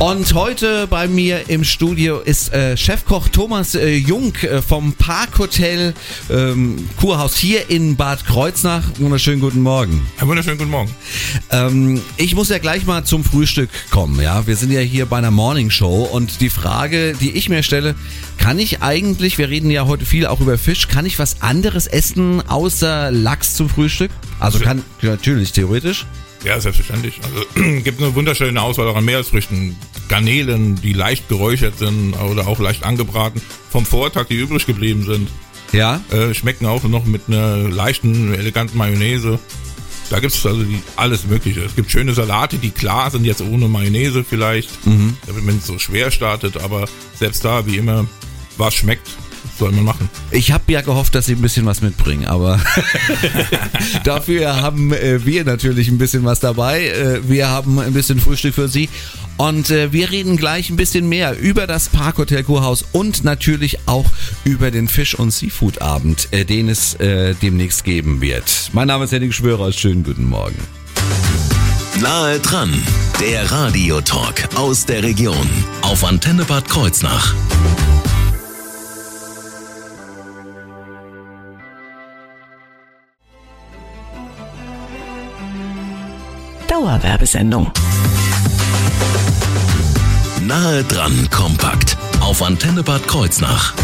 Und heute bei mir im Studio ist äh, Chefkoch Thomas äh, Jung äh, vom Parkhotel ähm, Kurhaus hier in Bad Kreuznach. Wunderschönen guten Morgen. Einen wunderschönen guten Morgen. Ähm, ich muss ja gleich mal zum Frühstück kommen. Ja, wir sind ja hier bei einer Morning Show und die Frage, die ich mir stelle, kann ich eigentlich, wir reden ja heute viel auch über Fisch, kann ich was anderes essen außer Lachs zum Frühstück? Also kann natürlich theoretisch. Ja, selbstverständlich. Also gibt eine wunderschöne Auswahl auch an Meeresfrüchten. Garnelen, die leicht geräuchert sind oder auch leicht angebraten, vom Vortag, die übrig geblieben sind. Ja. Äh, schmecken auch noch mit einer leichten, eleganten Mayonnaise. Da gibt es also die, alles Mögliche. Es gibt schöne Salate, die klar sind, jetzt ohne Mayonnaise vielleicht, Mhm. damit man nicht so schwer startet, aber selbst da, wie immer, was schmeckt, soll man machen. Ich habe ja gehofft, dass Sie ein bisschen was mitbringen, aber dafür haben äh, wir natürlich ein bisschen was dabei. Äh, wir haben ein bisschen Frühstück für Sie und äh, wir reden gleich ein bisschen mehr über das Parkhotel Kurhaus und natürlich auch über den Fisch- und Seafood-Abend, äh, den es äh, demnächst geben wird. Mein Name ist Henning Schwörer, schönen guten Morgen. Nahe dran, der Radiotalk aus der Region auf Antenne Bad Kreuznach. Dauerwerbesendung. Nahe dran kompakt auf Antenne Bad Kreuznach.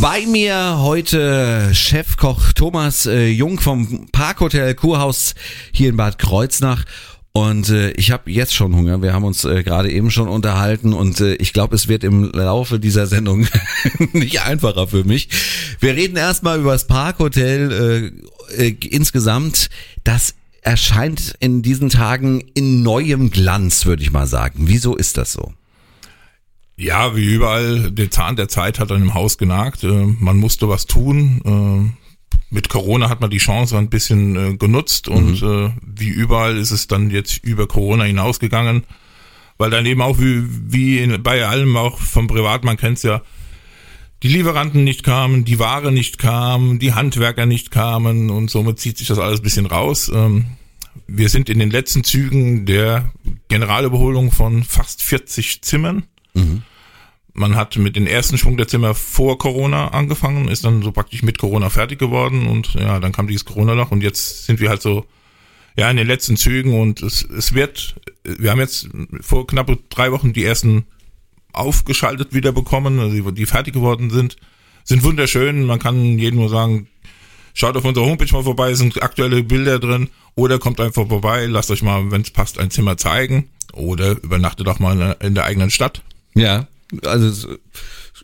Bei mir heute Chefkoch Thomas äh, Jung vom Parkhotel Kurhaus hier in Bad Kreuznach. Und äh, ich habe jetzt schon Hunger. Wir haben uns äh, gerade eben schon unterhalten und äh, ich glaube, es wird im Laufe dieser Sendung nicht einfacher für mich. Wir reden erstmal über das Parkhotel äh, äh, insgesamt. Das erscheint in diesen Tagen in neuem Glanz, würde ich mal sagen. Wieso ist das so? Ja, wie überall, der Zahn der Zeit hat an dem Haus genagt. Äh, Man musste was tun. Äh, Mit Corona hat man die Chance ein bisschen äh, genutzt und äh, wie überall ist es dann jetzt über Corona hinausgegangen, weil dann eben auch wie, wie bei allem auch vom Privat, man kennt's ja, die Lieferanten nicht kamen, die Ware nicht kam, die Handwerker nicht kamen und somit zieht sich das alles ein bisschen raus. Ähm, Wir sind in den letzten Zügen der Generalüberholung von fast 40 Zimmern. Man hat mit dem ersten Schwung der Zimmer vor Corona angefangen, ist dann so praktisch mit Corona fertig geworden und ja, dann kam dieses Corona-Loch und jetzt sind wir halt so ja in den letzten Zügen und es, es wird, wir haben jetzt vor knapp drei Wochen die ersten aufgeschaltet wieder bekommen, also die, fertig geworden sind, sind wunderschön. Man kann jedem nur sagen, schaut auf unserer Homepage mal vorbei, sind aktuelle Bilder drin oder kommt einfach vorbei, lasst euch mal, wenn es passt, ein Zimmer zeigen oder übernachtet auch mal in der, eigenen Stadt. Ja, also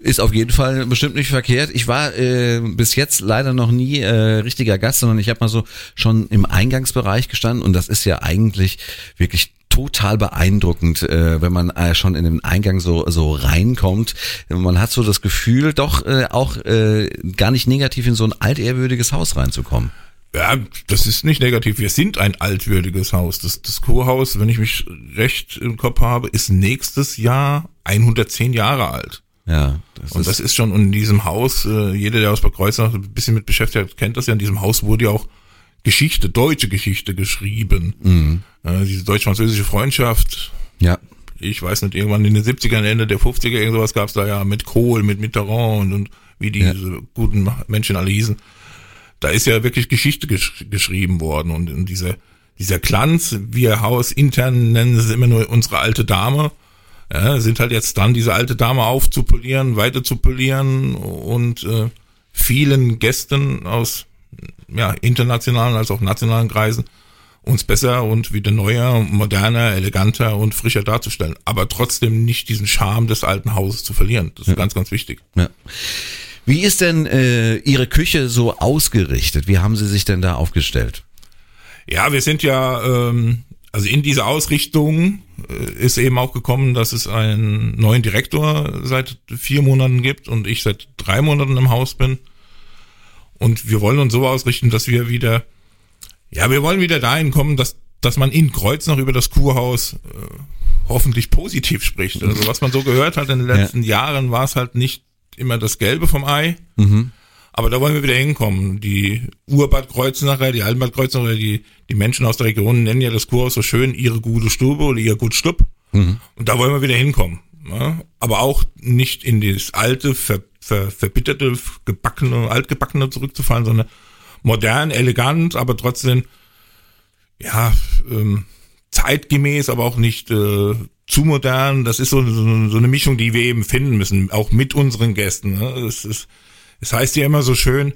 ist auf jeden Fall bestimmt nicht verkehrt. Ich war äh, bis jetzt leider noch nie äh, richtiger Gast, sondern ich habe mal so schon im Eingangsbereich gestanden und das ist ja eigentlich wirklich total beeindruckend, äh, wenn man äh, schon in den Eingang so so reinkommt. Man hat so das Gefühl, doch äh, auch äh, gar nicht negativ in so ein altehrwürdiges Haus reinzukommen. Ja, das ist nicht negativ. Wir sind ein altwürdiges Haus. Das, das Kurhaus, wenn ich mich recht im Kopf habe, ist nächstes Jahr 110 Jahre alt. Ja, das Und ist, das ist schon in diesem Haus, äh, jeder, der aus Bad Kreuznach ein bisschen mit beschäftigt hat, kennt das ja. In diesem Haus wurde ja auch Geschichte, deutsche Geschichte geschrieben. Äh, diese deutsch-französische Freundschaft. ja. Ich weiß nicht, irgendwann in den 70ern, Ende der 50er, irgend sowas gab's da ja mit Kohl, mit Mitterrand und, und wie diese guten Menschen alle hießen. Da ist ja wirklich Geschichte gesch geschrieben worden und, und dieser, dieser Glanz, wir Haus intern nennen es immer nur unsere alte Dame, ja, sind halt jetzt dran, diese alte Dame aufzupolieren, weiter zu polieren und äh, vielen Gästen aus ja, internationalen als auch nationalen Kreisen uns besser und wieder neuer, moderner, eleganter und frischer darzustellen. Aber trotzdem nicht diesen Charme des alten Hauses zu verlieren. Das ist ganz, ganz wichtig. Ja. Wie ist denn äh, Ihre Küche so ausgerichtet? Wie haben Sie sich denn da aufgestellt? Ja, wir sind ja, ähm, also in diese Ausrichtung äh, ist eben auch gekommen, dass es einen neuen Direktor seit vier Monaten gibt und ich seit drei Monaten im Haus bin. Und wir wollen uns so ausrichten, dass wir wieder Ja, wir wollen wieder dahin kommen, dass, dass man in Kreuznach über das Kurhaus äh, hoffentlich positiv spricht. Also was man so gehört hat in den letzten Jahren, war es halt nicht immer das Gelbe vom Ei. Aber da wollen wir wieder hinkommen. Die Urbad Kreuznacher, die Altenbad Kreuznacher, die, die Menschen aus der Region nennen ja das Kurhaus so schön ihre gute Stube oder ihr gut Stub. Und da wollen wir wieder hinkommen. Ja? Aber auch nicht in das alte, ver, ver, verbitterte, gebackene, altgebackene zurückzufallen, sondern modern, elegant, aber trotzdem, ja, ähm, zeitgemäß, aber auch nicht äh, zu modern. Das ist so, so, so eine Mischung, die wir eben finden müssen, auch mit unseren Gästen. Ne? Es, ist, es heißt ja immer so schön,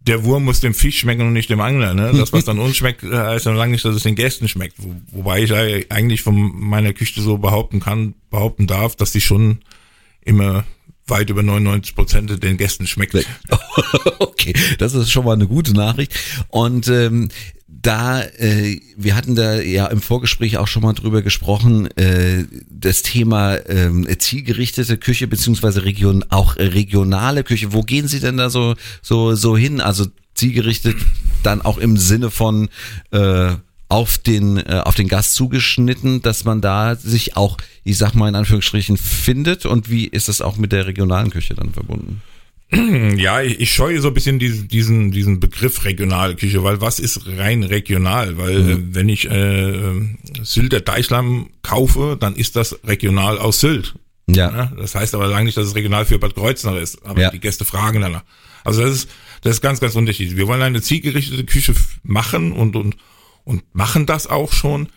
der Wurm muss dem Fisch schmecken und nicht dem Angler. Ne? Das, was dann uns schmeckt, äh, heißt dann lange nicht, dass es den Gästen schmeckt. Wo, wobei ich eigentlich von meiner Küche so behaupten kann, behaupten darf, dass die schon immer weit über 99 Prozent den Gästen schmeckt. okay, das ist schon mal eine gute Nachricht. Und ähm, da, äh, wir hatten da ja im Vorgespräch auch schon mal drüber gesprochen, äh, das Thema ähm, zielgerichtete Küche beziehungsweise Region, auch äh, regionale Küche. Wo gehen Sie denn da so so so hin? Also zielgerichtet dann auch im Sinne von äh, auf den äh, auf den Gast zugeschnitten, dass man da sich auch, ich sag mal in Anführungsstrichen, findet. Und wie ist das auch mit der regionalen Küche dann verbunden? Ja, ich, ich scheue so ein bisschen diesen, diesen, diesen Begriff regionale Küche, weil was ist rein regional? Weil Mhm. äh, wenn ich äh, Sylter Deichlamm kaufe, dann ist das regional aus Sylt. Ja. Ne? Das heißt aber lange nicht, dass es regional für Bad Kreuznach ist. Aber Ja. die Gäste fragen danach. Also das ist, das ist ganz, ganz unterschiedlich. Wir wollen eine zielgerichtete Küche machen und, und, und machen das auch schon.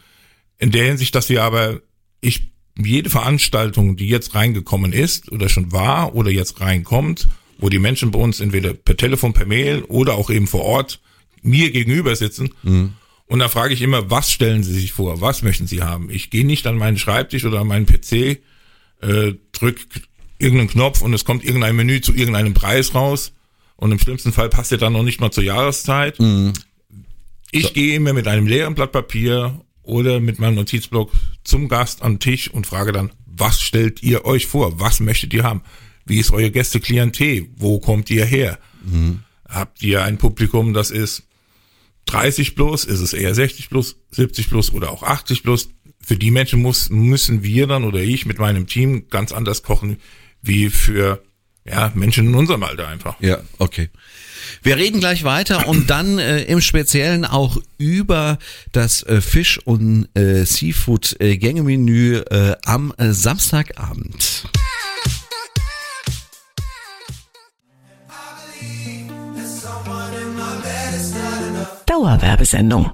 In der Hinsicht, dass wir aber, ich, jede Veranstaltung, die jetzt reingekommen ist oder schon war oder jetzt reinkommt, wo die Menschen bei uns entweder per Telefon, per Mail oder auch eben vor Ort mir gegenüber sitzen. Und da frage ich immer, was stellen Sie sich vor? Was möchten Sie haben? Ich gehe nicht an meinen Schreibtisch oder an meinen PC, äh, drück irgendeinen Knopf und es kommt irgendein Menü zu irgendeinem Preis raus. Und im schlimmsten Fall passt er dann noch nicht mal zur Jahreszeit. Ich gehe immer mit einem leeren Blatt Papier oder mit meinem Notizblock zum Gast am Tisch und frage dann, was stellt ihr euch vor? Was möchtet ihr haben? Wie ist euer Gästeklientel? Wo kommt ihr her? Habt ihr ein Publikum, das ist 30 plus? Ist es eher 60 plus, 70 plus oder auch 80 plus? Für die Menschen muss, müssen wir dann oder ich mit meinem Team ganz anders kochen wie für ja, Menschen in unserem Alter einfach. Ja, okay. Wir reden gleich weiter und dann äh, im Speziellen auch über das äh, Fisch- und äh, Seafood-Gängemenü äh, am äh, Samstagabend. Dauerwerbesendung.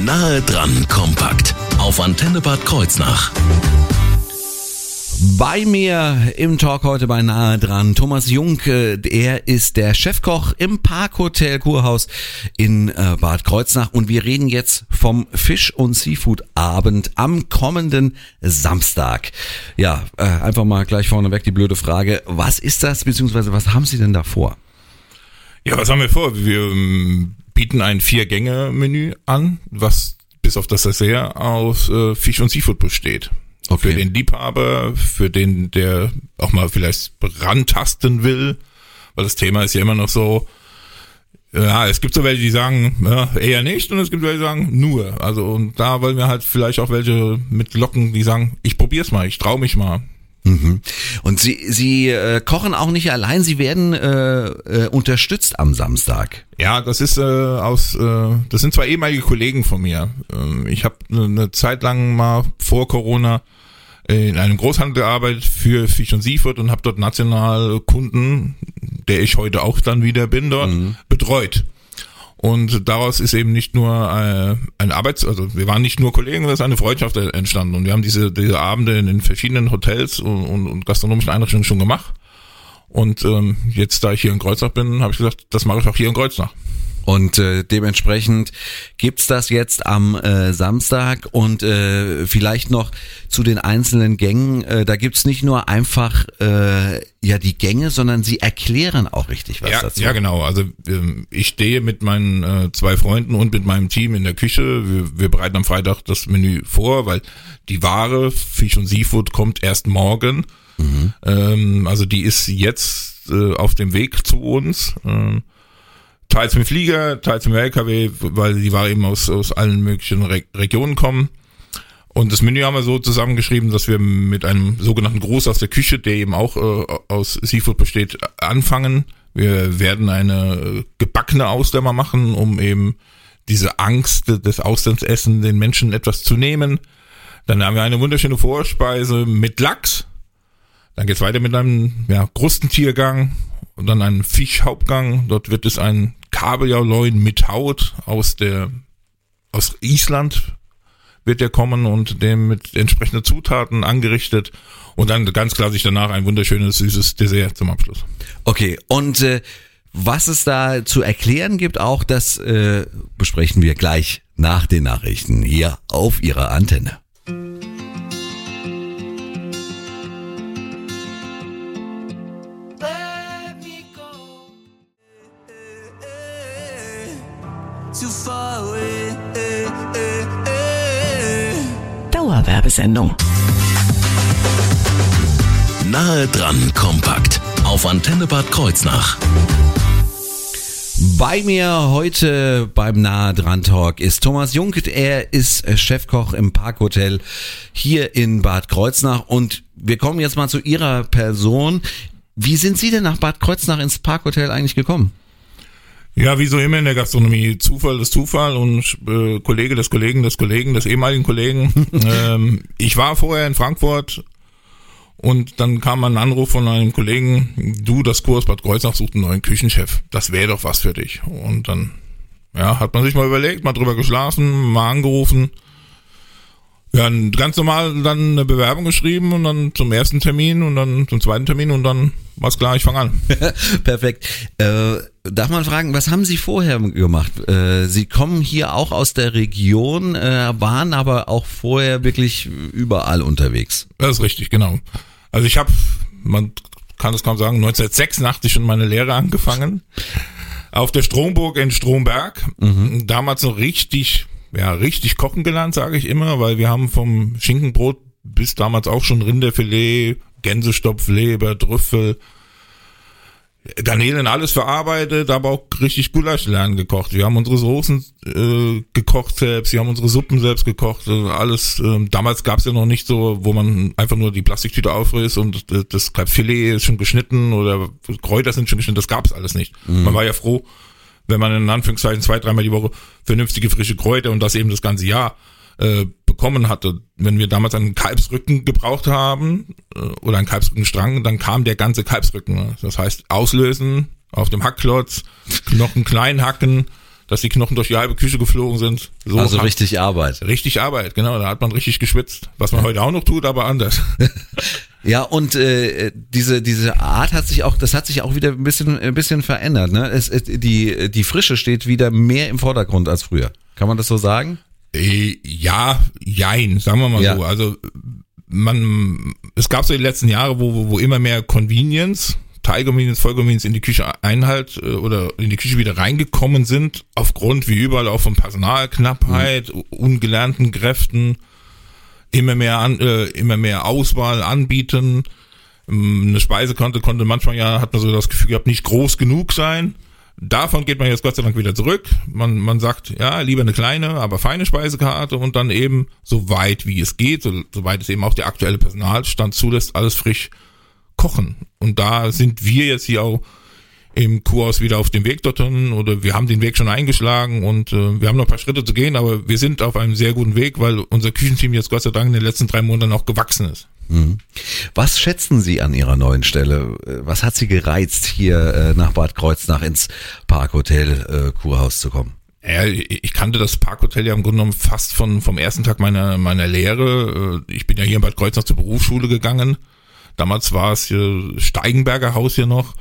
Nahe dran kompakt auf Antenne Bad Kreuznach. Bei mir im Talk heute bei Nahe dran Thomas Jung, äh, er ist der Chefkoch im Parkhotel Kurhaus in äh, Bad Kreuznach und wir reden jetzt vom Fisch- und Seafood-Abend am kommenden Samstag. Ja, äh, einfach mal gleich vorneweg die blöde Frage, was ist das, beziehungsweise was haben Sie denn da vor? Ja, was haben wir vor? Wir ähm, bieten ein Vier-Gänge-Menü an, was bis auf das Dessert aus Fisch und Seafood besteht. Okay. Für den Liebhaber, für den, der auch mal vielleicht rantasten will, weil das Thema ist ja immer noch so, ja, es gibt so welche, die sagen, ja, eher nicht und es gibt welche, die sagen, nur. Also und da wollen wir halt vielleicht auch welche mit locken, die sagen, ich probier's mal, ich trau mich mal. Mhm. Und Sie, Sie äh, kochen auch nicht allein, Sie werden äh, äh, unterstützt am Samstag. Ja, das ist äh, aus, äh, das sind zwei ehemalige Kollegen von mir. Ähm, ich habe eine Zeit lang mal vor Corona in einem Großhandel gearbeitet für Fisch und Seafood und habe dort national Kunden, der ich heute auch dann wieder bin dort, betreut. Und daraus ist eben nicht nur äh, ein Arbeits-, also wir waren nicht nur Kollegen, sondern es ist eine Freundschaft entstanden. Und wir haben diese, diese Abende in den verschiedenen Hotels und, und, und gastronomischen Einrichtungen schon gemacht. Und ähm, jetzt, da ich hier in Kreuznach bin, habe ich gesagt, das mache ich auch hier in Kreuznach. Und äh, dementsprechend gibt's das jetzt am äh, Samstag und äh, vielleicht noch zu den einzelnen Gängen. Äh, da gibt's nicht nur einfach äh, ja die Gänge, sondern sie erklären auch richtig was ja, dazu. Ja, genau. Also ähm, ich stehe mit meinen äh, zwei Freunden und mit meinem Team in der Küche. Wir, wir bereiten am Freitag das Menü vor, weil die Ware Fisch und Seafood kommt erst morgen. Ähm, also die ist jetzt äh, auf dem Weg zu uns. Ähm, teils mit Flieger, teils mit LKW, weil die Ware eben aus, aus allen möglichen Re Regionen kommen. Und das Menü haben wir so zusammengeschrieben, dass wir mit einem sogenannten Gruß aus der Küche, der eben auch äh, aus Seafood besteht, anfangen. Wir werden eine gebackene Ausdämmer machen, um eben diese Angst des Auslandsessen den Menschen etwas zu nehmen. Dann haben wir eine wunderschöne Vorspeise mit Lachs. Dann geht's weiter mit einem ja, Krustentiergang und dann einem Fischhauptgang. Dort wird es ein Kabeljauleuen mit Haut aus der aus Island wird der kommen und dem mit entsprechenden Zutaten angerichtet und dann ganz klar sich danach ein wunderschönes süßes Dessert zum Abschluss. Okay, und äh, was es da zu erklären gibt, auch das äh, besprechen wir gleich nach den Nachrichten hier auf Ihrer Antenne. Dauerwerbesendung. Nahe dran kompakt auf Antenne Bad Kreuznach. Bei mir heute beim Nahe dran Talk ist Thomas Jung. Er ist Chefkoch im Parkhotel hier in Bad Kreuznach und wir kommen jetzt mal zu Ihrer Person. Wie sind Sie denn nach Bad Kreuznach ins Parkhotel eigentlich gekommen? Ja, wie so immer in der Gastronomie. Zufall ist Zufall und äh, Kollege des Kollegen des Kollegen des ehemaligen Kollegen. ähm, ich war vorher in Frankfurt und dann kam ein Anruf von einem Kollegen, du, das Kurs Bad Kreuznach sucht einen neuen Küchenchef. Das wäre doch was für dich. Und dann ja, hat man sich mal überlegt, mal drüber geschlafen, mal angerufen. Ja, ganz normal dann eine Bewerbung geschrieben und dann zum ersten Termin und dann zum zweiten Termin und dann war es klar, ich fange an. Perfekt. Äh, darf man fragen, was haben Sie vorher gemacht? Äh, Sie kommen hier auch aus der Region, äh, waren aber auch vorher wirklich überall unterwegs. Das ist richtig, genau. Also ich habe, man kann es kaum sagen, 1986 schon meine Lehre angefangen. Auf der Stromburg in Stromberg. Mhm. Damals noch richtig ja, richtig kochen gelernt, sage ich immer, weil wir haben vom Schinkenbrot bis damals auch schon Rinderfilet, Gänsestopf, Leber, Trüffel, Garnelen, alles verarbeitet, aber auch richtig Gulasch lernen gekocht. Wir haben unsere Soßen äh, gekocht selbst, wir haben unsere Suppen selbst gekocht, also alles. Äh, damals gab es ja noch nicht so, wo man einfach nur die Plastiktüte aufrührt und äh, das Filet ist schon geschnitten oder Kräuter sind schon geschnitten, das gab es alles nicht. Mhm. Man war ja froh, wenn man in Anführungszeichen zwei, dreimal die Woche vernünftige frische Kräuter und das eben das ganze Jahr äh, bekommen hatte. Wenn wir damals einen Kalbsrücken gebraucht haben äh, oder einen Kalbsrückenstrang, dann kam der ganze Kalbsrücken. Ne? Das heißt, auslösen auf dem Hackklotz, Knochen klein hacken, dass die Knochen durch die halbe Küche geflogen sind. So also richtig Arbeit. Richtig Arbeit, genau. Da hat man richtig geschwitzt. Was man heute auch noch tut, aber anders. Ja, und äh, diese diese Art hat sich auch, das hat sich auch wieder ein bisschen ein bisschen verändert. Ne? Es, es, die die Frische steht wieder mehr im Vordergrund als früher. Kann man das so sagen? Äh, ja, jein, sagen wir mal ja. so. Also man, es gab so die letzten Jahre, wo, wo immer mehr Convenience, Teilconvenience, Vollconvenience in die Küche Einhalt äh, oder in die Küche wieder reingekommen sind, aufgrund wie überall auch von Personalknappheit, mhm. ungelernten Kräften, immer mehr an, äh, immer mehr Auswahl anbieten. Ähm, eine Speisekarte konnte manchmal ja, hat man so das Gefühl gehabt, nicht groß genug sein. Davon geht man jetzt Gott sei Dank wieder zurück. Man, man sagt, ja, lieber eine kleine, aber feine Speisekarte und dann eben so weit wie es geht, so, soweit es eben auch der aktuelle Personalstand zulässt, alles frisch kochen. Und da sind wir jetzt hier auch im Kurs wieder auf dem Weg dorthin oder wir haben den Weg schon eingeschlagen und äh, wir haben noch ein paar Schritte zu gehen, aber wir sind auf einem sehr guten Weg, weil unser Küchenteam jetzt Gott sei Dank in den letzten drei Monaten auch gewachsen ist. Mhm. Was schätzen Sie an Ihrer neuen Stelle? Was hat Sie gereizt, hier äh, nach Bad Kreuznach ins Parkhotel äh, Kurhaus zu kommen? Ja, ich kannte das Parkhotel ja im Grunde genommen fast von, vom ersten Tag meiner, meiner Lehre. Äh, ich bin ja hier in Bad Kreuznach zur Berufsschule gegangen. Damals war es hier Steigenberger Haus hier noch.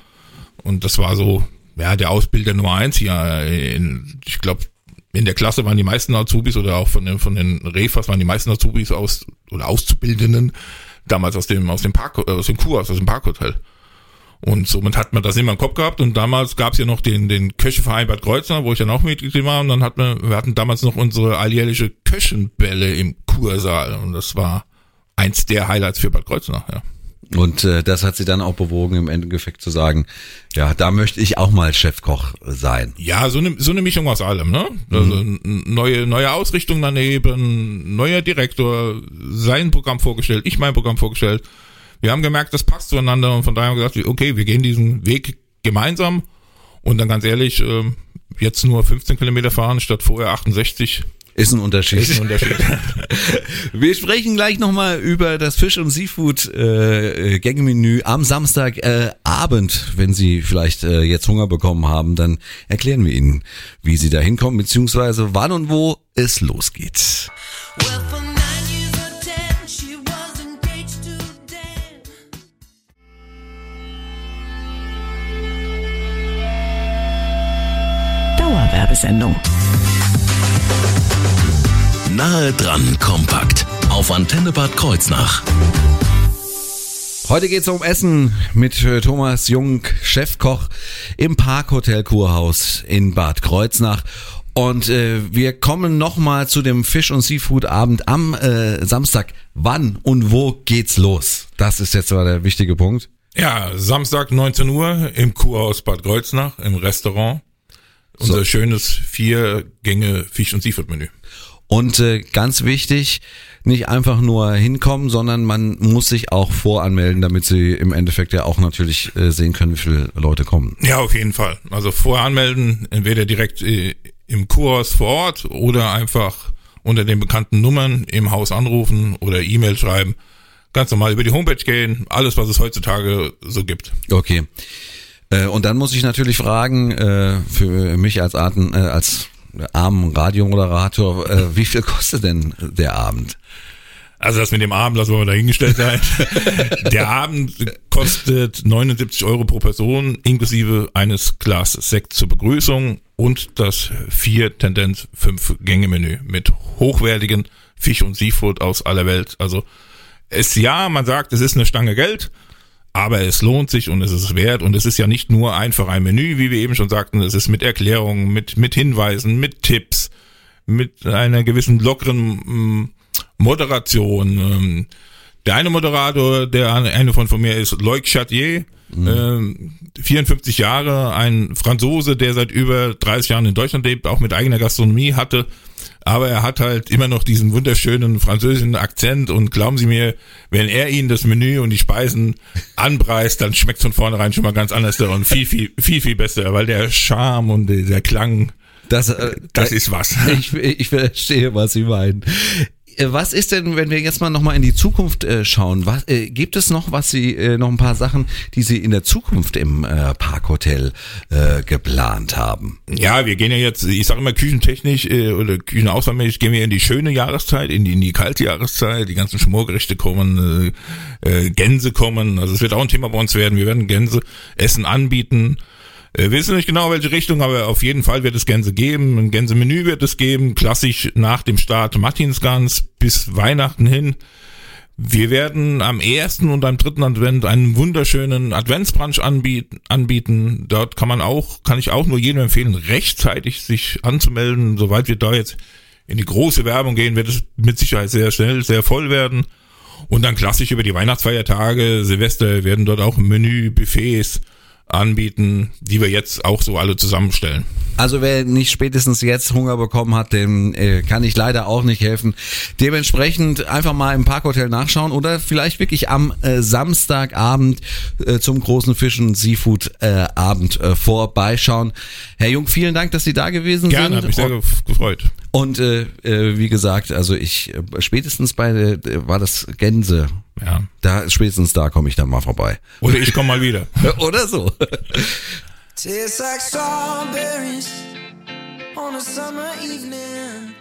Und das war so, ja, der Ausbilder Nummer eins hier. In, ich glaube, in der Klasse waren die meisten Azubis oder auch von den, von den Refas waren die meisten Azubis aus, oder Auszubildenden damals aus dem, aus dem Park, äh, aus dem Kurhaus, aus dem Parkhotel. Und somit hat man das immer im Kopf gehabt. Und damals gab es ja noch den, den Köcheverein Bad Kreuznach, wo ich dann auch Mitglied war. Und dann hat man, wir hatten damals noch unsere alljährliche Köchenbälle im Kursaal. Und das war eins der Highlights für Bad Kreuznach, ja. Und äh, das hat sie dann auch bewogen, im Endeffekt zu sagen, ja, da möchte ich auch mal Chefkoch sein. Ja, so eine, so eine Mischung aus allem, ne? Also n- neue, neue Ausrichtung daneben, neuer Direktor, sein Programm vorgestellt, ich mein Programm vorgestellt. Wir haben gemerkt, das passt zueinander und von daher haben wir gesagt, okay, wir gehen diesen Weg gemeinsam und dann ganz ehrlich, ähm, jetzt nur 15 Kilometer fahren statt vorher 68. Ist ein Unterschied. Ist ein Unterschied. Wir sprechen gleich nochmal über das Fisch- und Seafood-Gängemenü am Samstagabend. Äh, Abend. Wenn Sie vielleicht äh, jetzt Hunger bekommen haben, dann erklären wir Ihnen, wie Sie da hinkommen, beziehungsweise wann und wo es losgeht. Well, Nahe dran kompakt auf Antenne Bad Kreuznach. Heute geht's um Essen mit äh, Thomas Jung, Chefkoch im Parkhotel Kurhaus in Bad Kreuznach. Und äh, wir kommen nochmal zu dem Fisch- und Seafood-Abend am äh, Samstag. Wann und wo geht's los? Das ist jetzt mal der wichtige Punkt. Ja, Samstag 19 Uhr im Kurhaus Bad Kreuznach im Restaurant. Unser So. schönes vier Gänge Fisch- und Seafood-Menü. Und äh, ganz wichtig, nicht einfach nur hinkommen, sondern man muss sich auch voranmelden, damit sie im Endeffekt ja auch natürlich äh, sehen können, wie viele Leute kommen. Ja, auf jeden Fall. Also vorher anmelden, entweder direkt äh, im Kurhaus vor Ort oder einfach unter den bekannten Nummern im Haus anrufen oder E-Mail schreiben. Ganz normal über die Homepage gehen, alles, was es heutzutage so gibt. Okay. Äh, und dann muss ich natürlich fragen, äh, für mich als Arten, äh, als armen Radiomoderator, äh, wie viel kostet denn der Abend? Also das mit dem Abend lassen wir mal dahingestellt sein. Der Abend kostet 79 Euro pro Person, inklusive eines Glas Sekt zur Begrüßung und das vier Tendenz fünf Gänge Menü mit hochwertigen Fisch und Seafood aus aller Welt. Also es ja, man sagt, es ist eine Stange Geld, aber es lohnt sich und es ist wert. Und es ist ja nicht nur einfach ein Menü, wie wir eben schon sagten, es ist mit Erklärungen, mit mit Hinweisen, mit Tipps, mit einer gewissen lockeren mm, Moderation. Ähm, der eine Moderator, der eine von von mir ist, Loic Chatier, ähm, 54 Jahre, ein Franzose, der seit über 30 Jahren in Deutschland lebt, auch mit eigener Gastronomie hatte. Aber er hat halt immer noch diesen wunderschönen französischen Akzent und glauben Sie mir, wenn er Ihnen das Menü und die Speisen anpreist, dann schmeckt von vornherein schon mal ganz anders und viel, viel, viel, viel besser, weil der Charme und der Klang, Das, äh, das ist was. Ich, ich verstehe, was Sie meinen. Äh, Was ist denn, wenn wir jetzt mal nochmal in die Zukunft äh, schauen? Was, äh, gibt es noch, was Sie, äh, noch ein paar Sachen, die Sie in der Zukunft im äh, Parkhotel äh, geplant haben? Ja, wir gehen ja jetzt, ich sage immer küchentechnisch äh, oder küchenauswahlmäßig gehen wir in die schöne Jahreszeit, in die, in die kalte Jahreszeit. Die ganzen Schmorgerichte kommen, äh, äh, Gänse kommen. Also es wird auch ein Thema bei uns werden. Wir werden Gänse essen anbieten. Äh, wir wissen nicht genau, welche Richtung, aber auf jeden Fall wird es Gänse geben. Ein Gänsemenü wird es geben. Klassisch nach dem Start Martinsgans bis Weihnachten hin. Wir werden am ersten und am dritten Advent einen wunderschönen Adventsbrunch anbieten, anbieten. Dort kann man auch, kann ich auch nur jedem empfehlen, rechtzeitig sich anzumelden. Soweit wir da jetzt in die große Werbung gehen, wird es mit Sicherheit sehr schnell, sehr voll werden. Und dann klassisch über die Weihnachtsfeiertage, Silvester werden dort auch Menü, Buffets anbieten, die wir jetzt auch so alle zusammenstellen. Also wer nicht spätestens jetzt Hunger bekommen hat, dem äh, kann ich leider auch nicht helfen. Dementsprechend einfach mal im Parkhotel nachschauen oder vielleicht wirklich am äh, Samstagabend äh, zum großen Fischen Seafood äh, Abend äh, vorbeischauen. Herr Jung, vielen Dank, dass Sie da gewesen Gerne, sind. hat mich sehr gef- gefreut. Und äh, äh, wie gesagt, also ich äh, spätestens bei äh, war das Gänse. Ja. Da spätestens da komme ich dann mal vorbei. Oder ich komme mal wieder. Oder so. Tastes like strawberries on a summer evening.